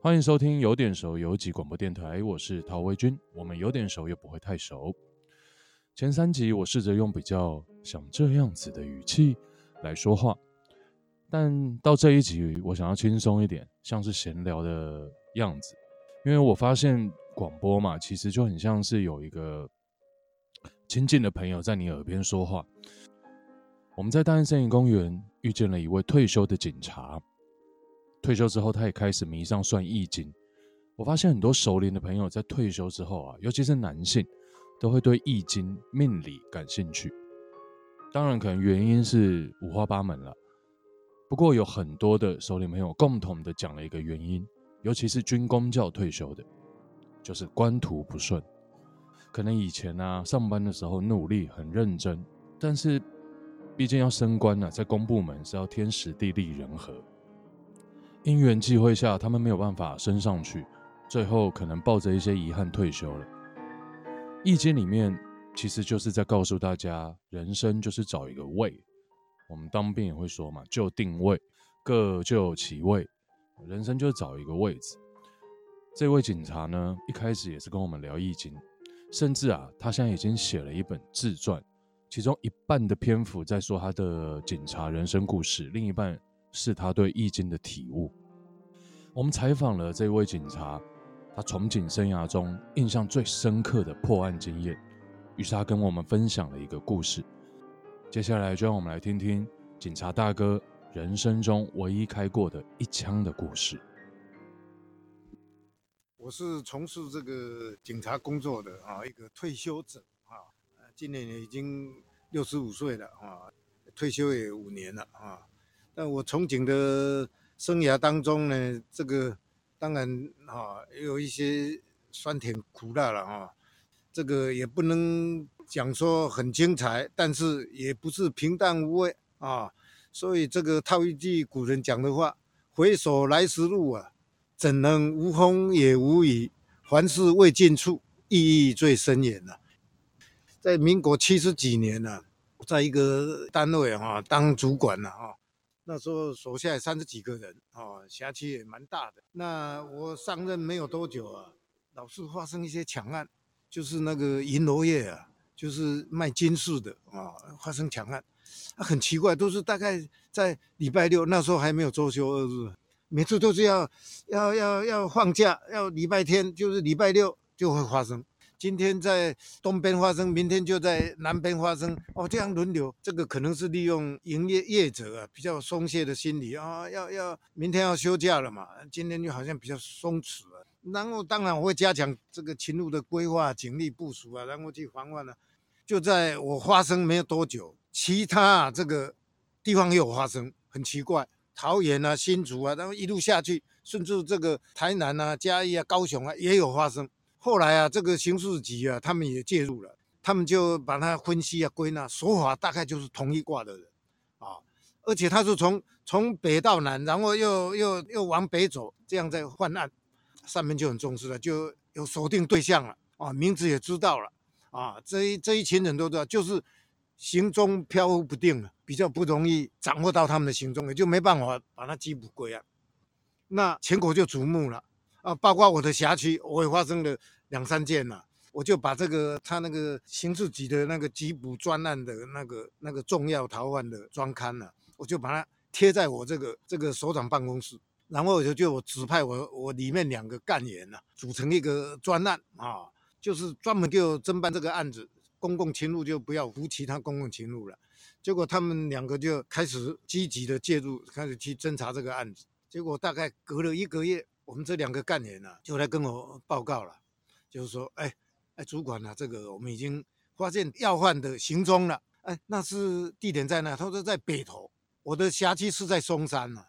欢迎收听有点熟游击广播电台，我是陶维军。我们有点熟又不会太熟。前三集我试着用比较像这样子的语气来说话，但到这一集我想要轻松一点，像是闲聊的样子。因为我发现广播嘛，其实就很像是有一个亲近的朋友在你耳边说话。我们在大安森林公园遇见了一位退休的警察。退休之后，他也开始迷上算易经。我发现很多熟龄的朋友在退休之后啊，尤其是男性，都会对易经、命理感兴趣。当然，可能原因是五花八门了。不过，有很多的熟龄朋友共同的讲了一个原因，尤其是军公教退休的，就是官途不顺。可能以前啊，上班的时候努力很认真，但是毕竟要升官啊，在公部门是要天时地利人和。因缘际会下，他们没有办法升上去，最后可能抱着一些遗憾退休了。易经里面其实就是在告诉大家，人生就是找一个位。我们当兵也会说嘛，就定位，各就其位。人生就找一个位置。这位警察呢，一开始也是跟我们聊易经，甚至啊，他现在已经写了一本自传，其中一半的篇幅在说他的警察人生故事，另一半。是他对易经的体悟。我们采访了这位警察，他从警生涯中印象最深刻的破案经验，于是他跟我们分享了一个故事。接下来就让我们来听听警察大哥人生中唯一开过的一枪的故事。我是从事这个警察工作的啊，一个退休者啊，今年已经六十五岁了啊，退休也五年了啊。那我从警的生涯当中呢，这个当然哈有一些酸甜苦辣了哈，这个也不能讲说很精彩，但是也不是平淡无味啊。所以这个套一句古人讲的话：“回首来时路啊，怎能无风也无雨？凡事未尽处，意义最深远呐。”在民国七十几年呢，在一个单位哈当主管了哈。那时候手下三十几个人，哦，辖区也蛮大的。那我上任没有多久啊，老是发生一些抢案，就是那个银楼业啊，就是卖金饰的啊，发生抢案，很奇怪，都是大概在礼拜六，那时候还没有周休二日，每次都是要要要要放假，要礼拜天，就是礼拜六就会发生。今天在东边发生，明天就在南边发生，哦，这样轮流，这个可能是利用营业业者啊比较松懈的心理啊、要要明天要休假了嘛，今天就好像比较松弛了。然后当然我会加强这个勤务的规划、警力部署啊，然后去防范啊。就在我发生没有多久，其他啊这个地方也有发生，很奇怪，桃园啊、新竹啊，然后一路下去，甚至这个台南啊、嘉义啊、高雄啊也有发生。后来啊，这个刑事局啊，他们也介入了，他们就把它分析啊、归纳，手法大概就是同一卦的人啊，而且他是从从北到南，然后又又又往北走，这样在犯案，上面就很重视了，就有锁定对象了啊，名字也知道了啊，这一这一群人都知道，就是行踪飘忽不定了，比较不容易掌握到他们的行踪，也就没办法把他缉捕归案，那全国就瞩目了。啊，包括我的辖区，我也发生了两三件了，我就把这个他那个刑事局的那个缉捕专案的那个那个重要逃犯的专刊呢，我就把它贴在我这个这个首长办公室，然后我就就我指派我我里面两个干员呢，组成一个专案啊，就是专门就侦办这个案子，公共侵入就不要服其他公共侵入了。结果他们两个就开始积极的介入，开始去侦查这个案子。结果大概隔了一个月。我们这两个干员呢、啊，就来跟我报告了，就是说，哎，哎，主管啊，这个我们已经发现要犯的行踪了，哎，那是地点在哪？他说在北投，我的辖区是在松山嘛，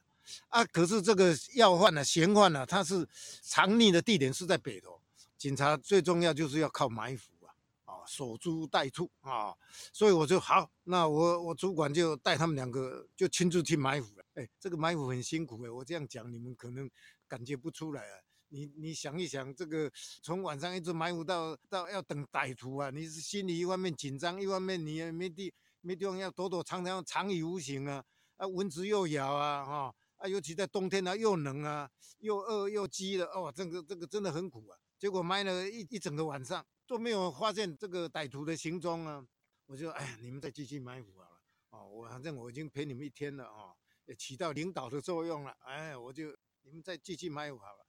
啊，可是这个要犯呢、啊，嫌犯呢，他是藏匿的地点是在北投，警察最重要就是要靠埋伏啊，啊，守株待兔啊，所以我就好，那我我主管就带他们两个就亲自去埋伏了，哎，这个埋伏很辛苦哎，我这样讲你们可能。感觉不出来啊！你你想一想，这个从晚上一直埋伏到到要等歹徒啊，你是心里一方面紧张，一方面你也没地没地方要躲躲藏藏，藏于无形啊！啊，蚊子又咬啊，哈啊，尤其在冬天啊，又冷啊，又饿又饥的，哦，这个这个真的很苦啊。结果埋了一一整个晚上都没有发现这个歹徒的行踪啊。我就哎，你们再继续埋伏好了，哦，我反正我已经陪你们一天了。哦也起到领导的作用了，哎，我就你们再继续埋伏好了，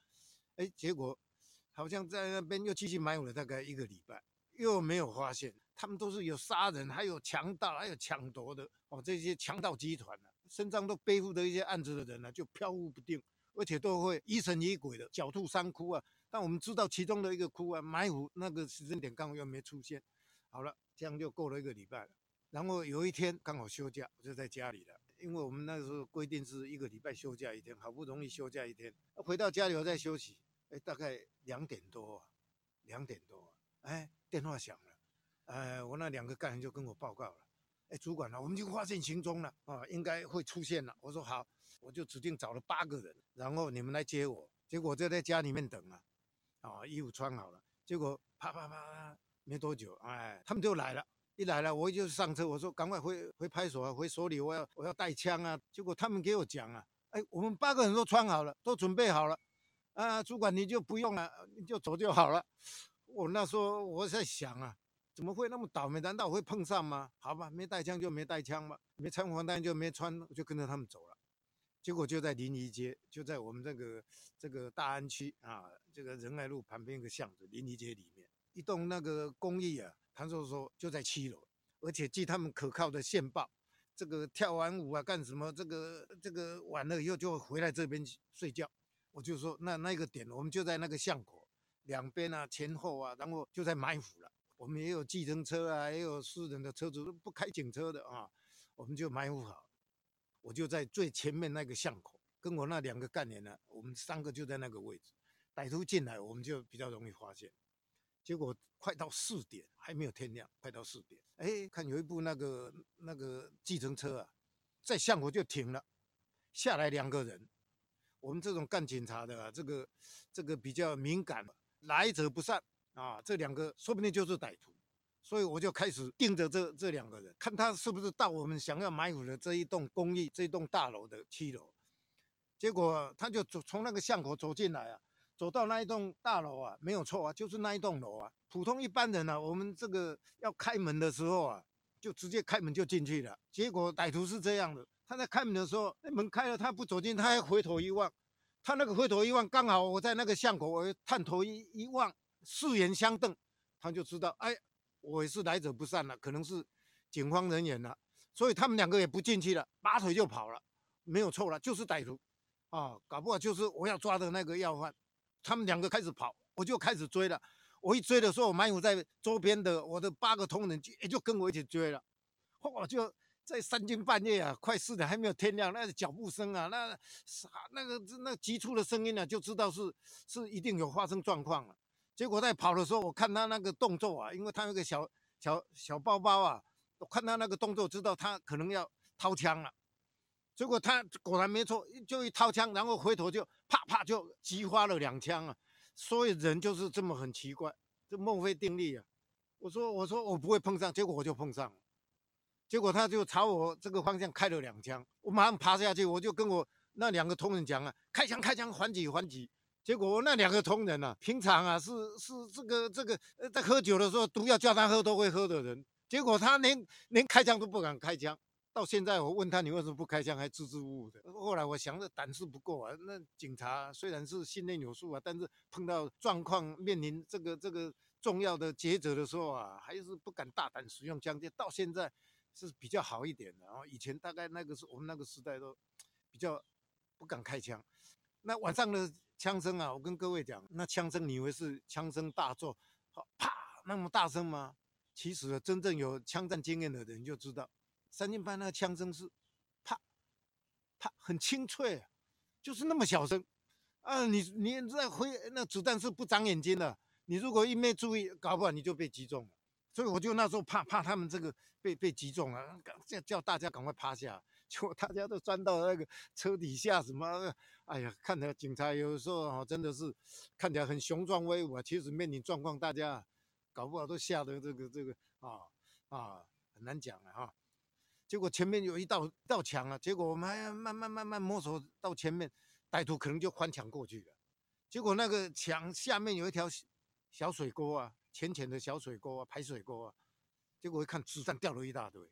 哎，结果好像在那边又继续埋伏了大概一个礼拜，又没有发现，他们都是有杀人，还有强盗，还有抢夺的哦，这些强盗集团呢、啊，身上都背负着一些案子的人呢、啊，就飘忽不定，而且都会疑神疑鬼的，狡兔三窟啊。但我们知道其中的一个窟啊，埋伏那个时间点刚好又没出现，好了，这样就过了一个礼拜了，然后有一天刚好休假，我就在家里了。因为我们那时候规定是一个礼拜休假一天，好不容易休假一天，回到家里我再休息，哎，大概两点多啊，两点多啊，哎，电话响了，哎，我那两个干员就跟我报告了，哎，主管呢，我们就发现行踪了啊，应该会出现了。我说好，我就指定找了八个人，然后你们来接我。结果就在家里面等啊，啊，衣服穿好了，结果啪啪啪啪，没多久，哎，他们就来了。一来了，我就上车，我说赶快回回派出所，回所里，我要我要带枪啊。结果他们给我讲啊，哎，我们八个人都穿好了，都准备好了，啊，主管你就不用了，你就走就好了。我那时候我在想啊，怎么会那么倒霉？难道我会碰上吗？好吧，没带枪就没带枪吧，没穿防弹就没穿，我就跟着他们走了。结果就在临沂街，就在我们这个这个大安区啊，这个仁爱路旁边一个巷子，临沂街里面一栋那个公寓啊。他说说就在七楼，而且据他们可靠的线报，这个跳完舞啊干什么？这个这个完了以后就回来这边睡觉。我就说那那个点，我们就在那个巷口两边啊前后啊，然后就在埋伏了。我们也有计程车啊，也有私人的车子，不开警车的啊，我们就埋伏好。我就在最前面那个巷口，跟我那两个干员呢，我们三个就在那个位置。歹徒进来，我们就比较容易发现。结果快到四点还没有天亮，快到四点，哎，看有一部那个那个计程车啊，在巷口就停了，下来两个人。我们这种干警察的啊，这个这个比较敏感，来者不善啊，这两个说不定就是歹徒，所以我就开始盯着这这两个人，看他是不是到我们想要埋伏的这一栋公寓、这一栋大楼的七楼。结果他就走从那个巷口走进来啊。走到那一栋大楼啊，没有错啊，就是那一栋楼啊。普通一般人啊，我们这个要开门的时候啊，就直接开门就进去了。结果歹徒是这样的，他在开门的时候，那门开了，他不走进，他还回头一望，他那个回头一望，刚好我在那个巷口，我探头一一望，四眼相瞪，他就知道，哎，我也是来者不善了，可能是警方人员了，所以他们两个也不进去了，拔腿就跑了，没有错了，就是歹徒啊，搞不好就是我要抓的那个要犯。他们两个开始跑，我就开始追了。我一追的时候，我埋伏在周边的我的八个同仁就也就跟我一起追了。我就在三更半夜啊，快四点还没有天亮，那个脚步声啊，那啥那个那急促的声音呢、啊，就知道是是一定有发生状况了。结果在跑的时候，我看他那个动作啊，因为他有个小小小包包啊，我看他那个动作，知道他可能要掏枪了。结果他果然没错，就一掏枪，然后回头就啪啪就击发了两枪啊！所以人就是这么很奇怪，这孟非定律啊！我说我说我不会碰上，结果我就碰上了。结果他就朝我这个方向开了两枪，我马上爬下去，我就跟我那两个同仁讲啊，开枪开枪还击还击。结果我那两个同仁啊，平常啊是是这个这个在喝酒的时候毒药叫他喝都会喝的人，结果他连连开枪都不敢开枪。到现在，我问他，你为什么不开枪，还支支吾吾的。后来我想着胆识不够啊，那警察虽然是训练有素啊，但是碰到状况面临这个这个重要的抉择的时候啊，还是不敢大胆使用枪械。到现在是比较好一点的，然后以前大概那个时我们那个时代都比较不敢开枪。那晚上的枪声啊，我跟各位讲，那枪声你以为是枪声大作，好啪那么大声吗？其实真正有枪战经验的人就知道。三更半那个枪声是，啪，啪，很清脆，就是那么小声，啊，你你在回那子弹是不长眼睛的，你如果一没注意，搞不好你就被击中了。所以我就那时候怕怕他们这个被被击中了，叫叫大家赶快趴下，结果大家都钻到那个车底下什么，哎呀，看着警察有时候啊真的是看起来很雄壮威武啊，其实面临状况，大家搞不好都吓得这个这个啊啊很难讲了哈。结果前面有一道道墙啊，结果我们还要慢慢慢慢摸索到前面，歹徒可能就翻墙过去了。结果那个墙下面有一条小水沟啊，浅浅的小水沟啊，排水沟啊。结果一看，子弹掉了一大堆。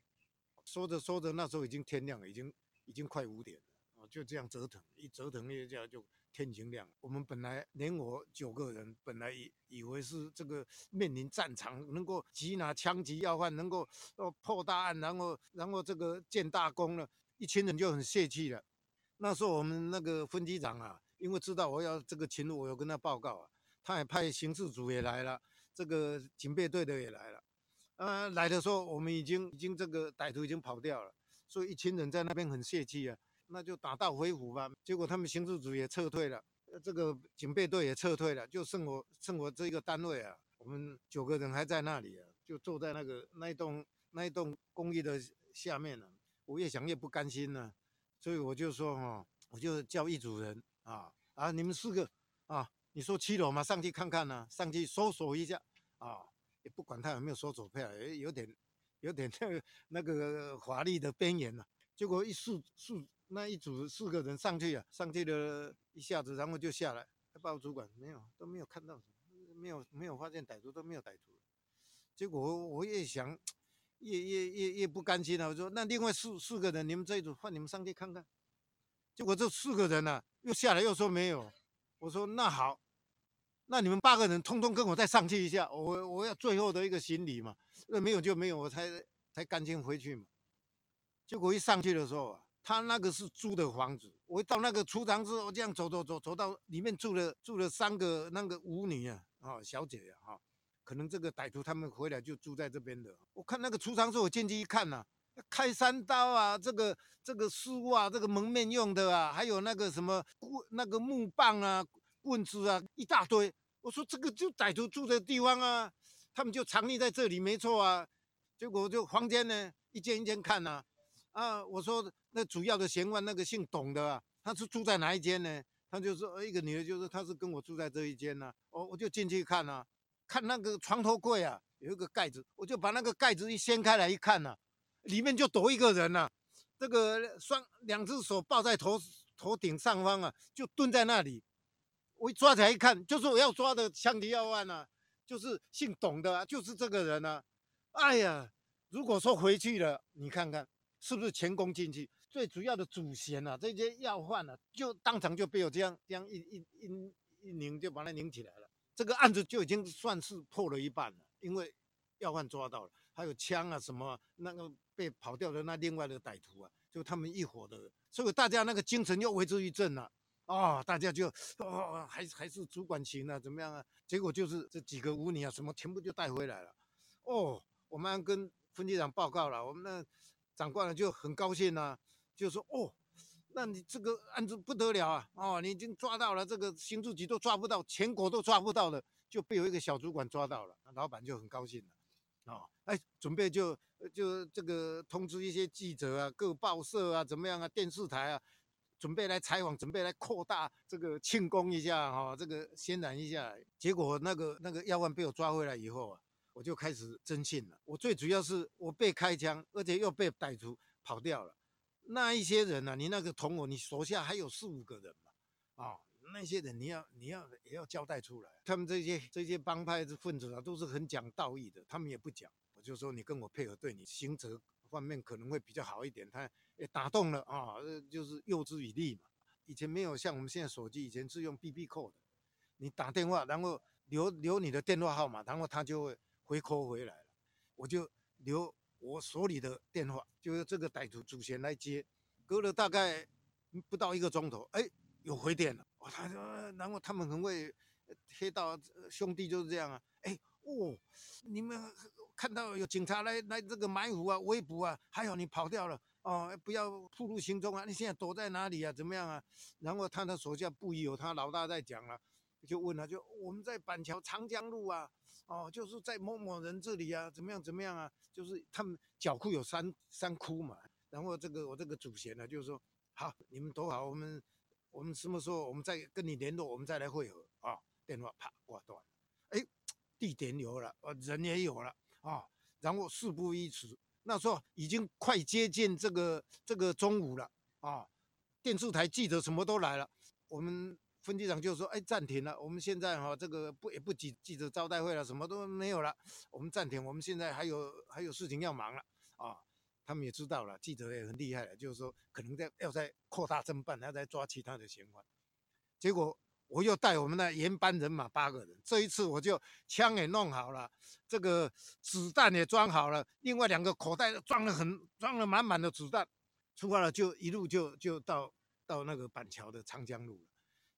说着说着，那时候已经天亮了，已经已经快五点了啊，就这样折腾，一折腾一下就天已经亮。我们本来连我九个人，本来以以为是这个面临战场，能够缉拿枪击要犯，能够哦破大案，然后然后这个建大功了，一群人就很泄气了。那时候我们那个分机长啊，因为知道我要这个勤务，我有跟他报告啊，他也派刑事组也来了，这个警备队的也来了。呃，来的时候我们已经已经这个歹徒已经跑掉了，所以一群人在那边很泄气啊，那就打道回府吧。结果他们刑事组也撤退了，这个警备队也撤退了，就剩我剩我这一个单位啊，我们九个人还在那里啊，就坐在那个那一栋那一栋公寓的下面呢、我越想越不甘心呢、所以我就说哈、哦，我就叫一组人啊啊，你们四个啊，你说七楼嘛，上去看看呢、上去搜索一下啊。也不管他有没有搜索票，有点有点那个 那个法律的边缘了。结果一四四那一组四个人上去啊，上去了一下子，然后就下来。报主管没有，都没有看到，没有没有发现歹徒，都没有歹徒。结果我越想越越越越不甘心了。我说那另外四四个人，你们这一组换你们上去看看。结果这四个人呢、啊，又下来又说没有。我说那好。那你们八个人通通跟我再上去一下，我我要最后的一个行李嘛，那没有就没有，我才才赶紧回去嘛。结果一上去的时候啊，他那个是租的房子，我一到那个储藏室，我这样走走走走到里面住了住了三个那个舞女啊，啊小姐啊，哈，可能这个歹徒他们回来就住在这边的。我看那个储藏室，我进去一看呐、啊，开山刀啊，这个这个书啊，这个蒙面用的啊，还有那个什么棍那个木棒啊。棍子啊，一大堆。我说这个就歹徒住的地方啊，他们就藏匿在这里，没错啊。结果就房间呢，一间一间看呐、啊。啊，我说那主要的嫌犯那个姓董的啊，他是住在哪一间呢？他就说一个女的，就是他是跟我住在这一间呐、啊。哦，我就进去看呐、看那个床头柜啊，有一个盖子，我就把那个盖子一掀开来一看呐、里面就躲一个人呐、这个双两只手抱在头头顶上方啊，就蹲在那里。我一抓起来一看，就是我要抓的枪击要犯啊，就是姓董的啊，就是这个人啊。哎呀，如果说回去了，你看看是不是前功尽弃？最主要的主嫌啊，这些要犯啊，就当场就被我这样这样一一一一拧，就把他拧起来了。这个案子就已经算是破了一半了，因为要犯抓到了，还有枪啊什么，那个被跑掉的那另外的歹徒啊，就他们一伙的，所以大家那个精神又为之一振了。哦，大家就哦，还还是主管行啊，怎么样啊？结果就是这几个舞女啊，什么全部就带回来了。哦，我们跟分局长报告了，我们那长官呢就很高兴呐、啊，就说哦，那你这个案子不得了啊，哦，你已经抓到了，这个刑事局都抓不到，全国都抓不到了，就被有一个小主管抓到了，老板就很高兴了。哦，哎，准备就就这个通知一些记者啊，各报社啊，怎么样啊，电视台啊。准备来采访，准备来扩大这个庆功一下哈，这个渲染一下。结果那个那个要犯被我抓回来以后啊，我就开始征信了。我最主要是我被开枪，而且又被歹徒跑掉了。那一些人呢、啊？你那个同伙，你手下还有四五个人嘛？啊、哦，那些人你要你要也要交代出来。他们这些这些帮派的分子啊，都是很讲道义的，他们也不讲。我就说你跟我配合，对你刑责方面可能会比较好一点。他。也打动了啊，就是诱之以利嘛。以前没有像我们现在手机，以前是用 BB call 的，你打电话，然后留留你的电话号码，然后他就会回 call 回来了。我就留我手里的电话，就是这个歹徒祖先来接，隔了大概不到一个钟头，哎，有回电了。他说，然后他们很会黑道兄弟就是这样啊，哎，哦，你们看到有警察来来这个埋伏啊、围捕啊，还好你跑掉了。哦，不要暴露行踪啊！你现在躲在哪里啊？怎么样啊？然后他的手下不疑有他，老大在讲了，就问他，就我们在板桥长江路啊，哦，就是在某某人这里啊，怎么样怎么样啊？就是他们脚库有三三窟嘛。然后这个我这个祖先呢，就是说，好，你们躲好，我们我们什么时候我们再跟你联络，我们再来会合啊、电话啪挂断了，哎，地点有了，呃，人也有了啊、然后事不宜迟。那时候已经快接近这个这个中午了啊，电视台记者什么都来了，我们分机长就说：“哎，暂停了，我们现在哈、这个不也不记记者招待会了，什么都没有了，我们暂停，我们现在还有还有事情要忙了啊。”他们也知道了，记者也很厉害了，就是说可能在要再扩大侦办，要再抓其他的嫌犯，结果。我又带我们的原班人马八个人，这一次我就枪也弄好了，这个子弹也装好了，另外两个口袋装了很装了满满的子弹，出发了就一路就就到到那个板桥的长江路了。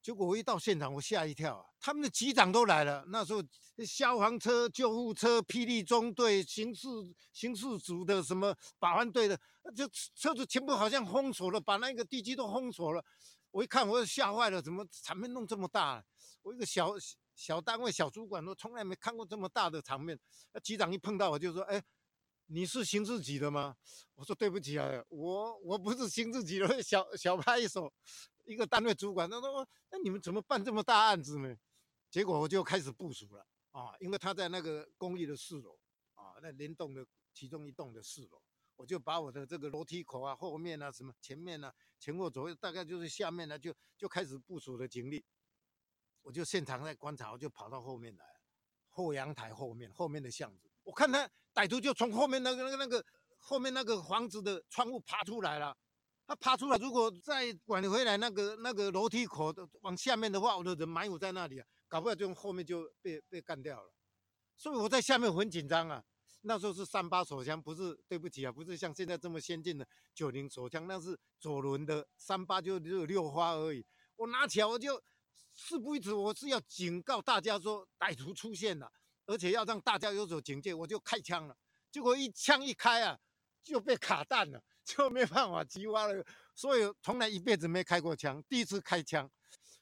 结果我一到现场，我吓一跳啊！他们的机长都来了，那时候消防车、救护车、霹雳中队、刑事刑事组的什么保安队的，就车子全部好像封锁了，把那个地基都封锁了。我一看，我吓坏了，怎么场面弄这么大啊？我一个小小单位小主管，我从来没看过这么大的场面。那机长一碰到我就说：“哎，你是刑事局的吗？”我说：“对不起啊，我我不是刑事局的小小派出所一个单位主管。”他说：“那你们怎么办这么大案子呢？”结果我就开始部署了啊，因为他在那个公寓的四楼啊，那联栋的其中一栋的四楼。我就把我的这个楼梯口啊、后面啊、什么前面啊、前后左右，大概就是下面呢、就就开始部署的警力。我就现场在观察，我就跑到后面来，后阳台后面后面的巷子，我看他歹徒就从后面那个那个那个后面那个房子的窗户爬出来了。他爬出来，如果再拐回来那个那个楼梯口的往下面的话，我的人埋伏在那里啊，搞不好就后面就被被干掉了。所以我在下面很紧张啊。那时候是三八手枪，不是，对不起啊，不是像现在这么先进的九零手枪，那是左轮的三八，就只有六发而已。我拿起来，我就事不宜迟，我是要警告大家说歹徒出现了，而且要让大家有所警戒，我就开枪了。结果一枪一开啊，就被卡弹了，就没办法击发了。所以从来一辈子没开过枪，第一次开枪。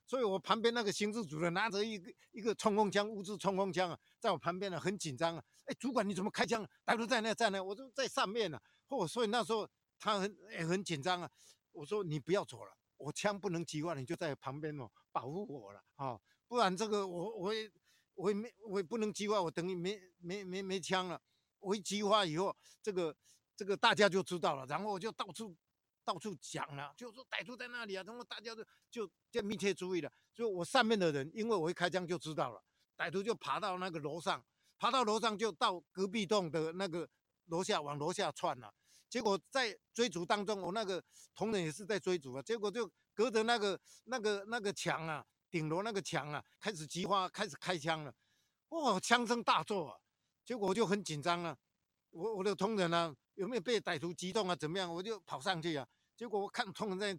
所以我旁边那个刑事主任拿着一个一个冲锋枪，物资冲锋枪啊，在我旁边呢，很紧张啊。哎，主管你怎么开枪？歹徒在那，在那，我就在上面呢。嚯，所以那时候他很也很紧张啊。我说你不要走了，我枪不能击发，你就在旁边哦，保护我了啊，不然这个我我也我也没我也不能击发，我等于没没没没枪了。我一击发以后，这个这个大家就知道了，然后我就到处。到处讲了，就说歹徒在那里啊，然后大家都就就密切注意了。就我上面的人，因为我一开枪就知道了，歹徒就爬到那个楼上，爬到楼上就到隔壁栋的那个楼下往楼下窜了。结果在追逐当中，我那个同仁也是在追逐啊，结果就隔着那个那个那个墙啊，顶楼那个墙啊，开始击发，开始开枪了。哇，枪声大作啊！结果我就很紧张啊，我我的同仁呢，有没有被歹徒击中啊？怎么样？我就跑上去啊。结果我看同仁在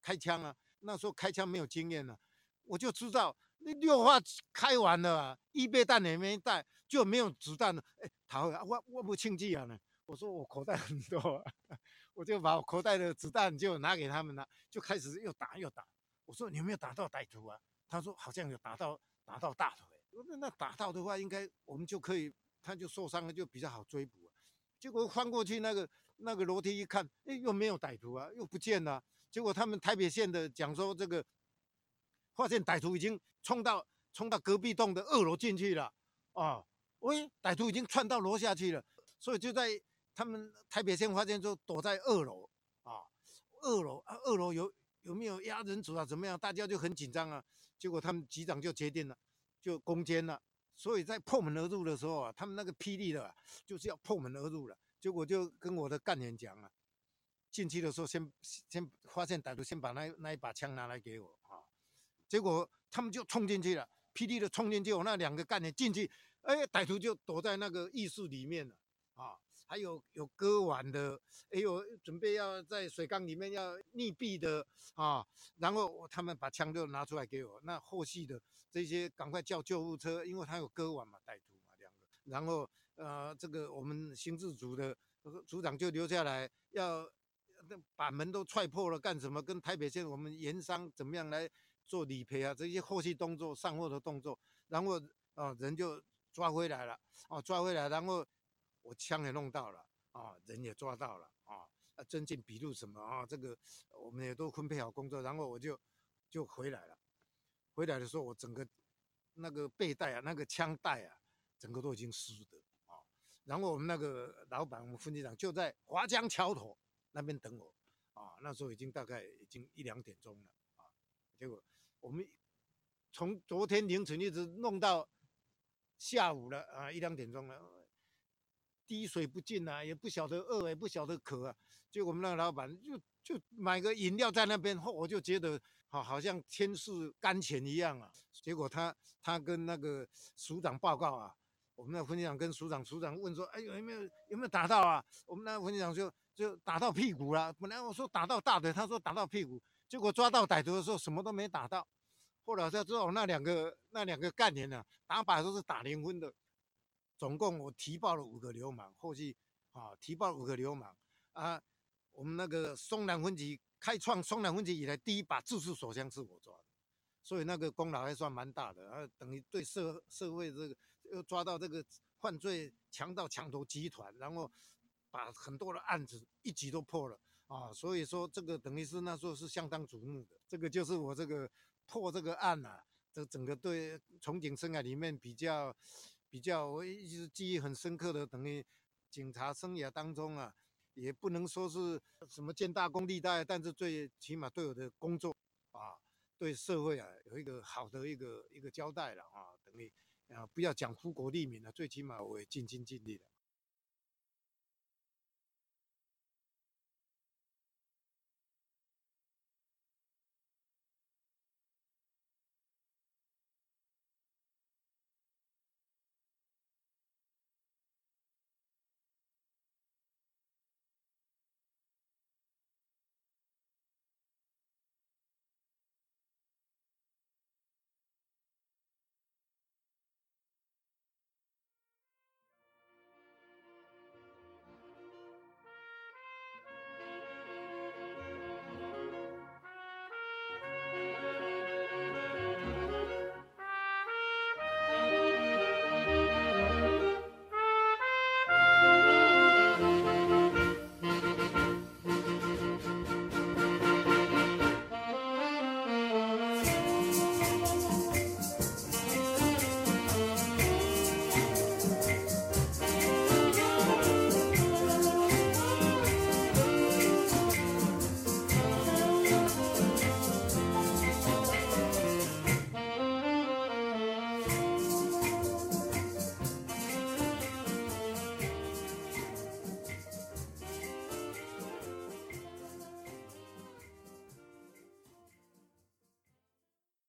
开枪啊，那时候开枪没有经验了，啊，我就知道那六发开完了啊，预备弹也没带，就没有子弹了。哎，他我我不庆忌啊呢，我说我口袋很多，啊，我就把我口袋的子弹就拿给他们了，就开始又打又打。我说你有没有打到歹徒啊？他说好像有打到打到大腿。那那打到的话，应该我们就可以，他就受伤了，就比较好追捕，结果翻过去那个。那个楼梯一看，哎，又没有歹徒啊，又不见了。结果他们台北县的讲说，这个发现歹徒已经冲到冲到隔壁栋的二楼进去了。啊，喂，歹徒已经窜到楼下去了。所以就在他们台北县发现说，躲在二楼啊，二楼啊，二楼有有没有压人组啊？怎么样？大家就很紧张啊。结果他们局长就决定了，就攻坚了。所以在破门而入的时候啊，他们那个霹雳的，就是要破门而入了。结果就跟我的干员讲了，进去的时候先先发现歹徒，先把那那一把枪拿来给我啊。结果他们就冲进去了，霹雳的冲进去，我那两个干员进去，哎，歹徒就躲在那个浴室里面了啊。还有有割腕的，哎呦，准备要在水缸里面要溺毙的啊。然后他们把枪就拿出来给我，那后续的这些赶快叫救护车，因为他有割腕嘛，歹徒嘛两个，然后。呃，这个我们刑事组的组长就留下来，要把门都踹破了干什么？跟台北县我们盐商怎么样来做理赔啊？这些后续动作、善后的动作，然后啊、人就抓回来了，啊抓回来，然后我枪也弄到了，啊人也抓到了，啊侦进笔录什么啊，这个我们也都分配好工作，然后我就就回来了。回来的时候，我整个那个背带啊，那个枪带啊，整个都已经湿的啊。然后我们那个老板，我们分局长就在华江桥头那边等我啊。那时候已经大概已经一两点钟了啊。结果我们从昨天凌晨一直弄到下午了啊，一两点钟了，滴水不进啊，也不晓得饿，也不晓得渴啊。结果我们那个老板就就买个饮料在那边，我就觉得好好像天赐甘泉一样啊。结果他他跟那个署长报告啊。我们那分局长跟署长，署长问说：“哎，有没有有没有打到啊？”我们那分局长就就打到屁股了。本来我说打到大腿，他说打到屁股。结果抓到歹徒的时候，什么都没打到。后来才知道那两个那两个干员呢，打靶都是打零分的。总共我提报了五个流氓，后续啊提报五个流氓啊。我们那个松南分局开创松南分局以来第一把自制手枪是我抓的，所以那个功劳还算蛮大的啊。等于对社社会这个。又抓到这个犯罪强盗抢夺集团，然后把很多的案子一举都破了啊！所以说这个等于是那时候是相当瞩目的。这个就是我这个破这个案啊，这整个对从警生涯里面比较比较我一直记忆很深刻的，等于警察生涯当中啊，也不能说是什么建大功立大，但是最起码对我的工作啊，对社会啊有一个好的一个一个交代了啊，等于。啊，不要讲出国利民了，最起码我也尽心尽力了。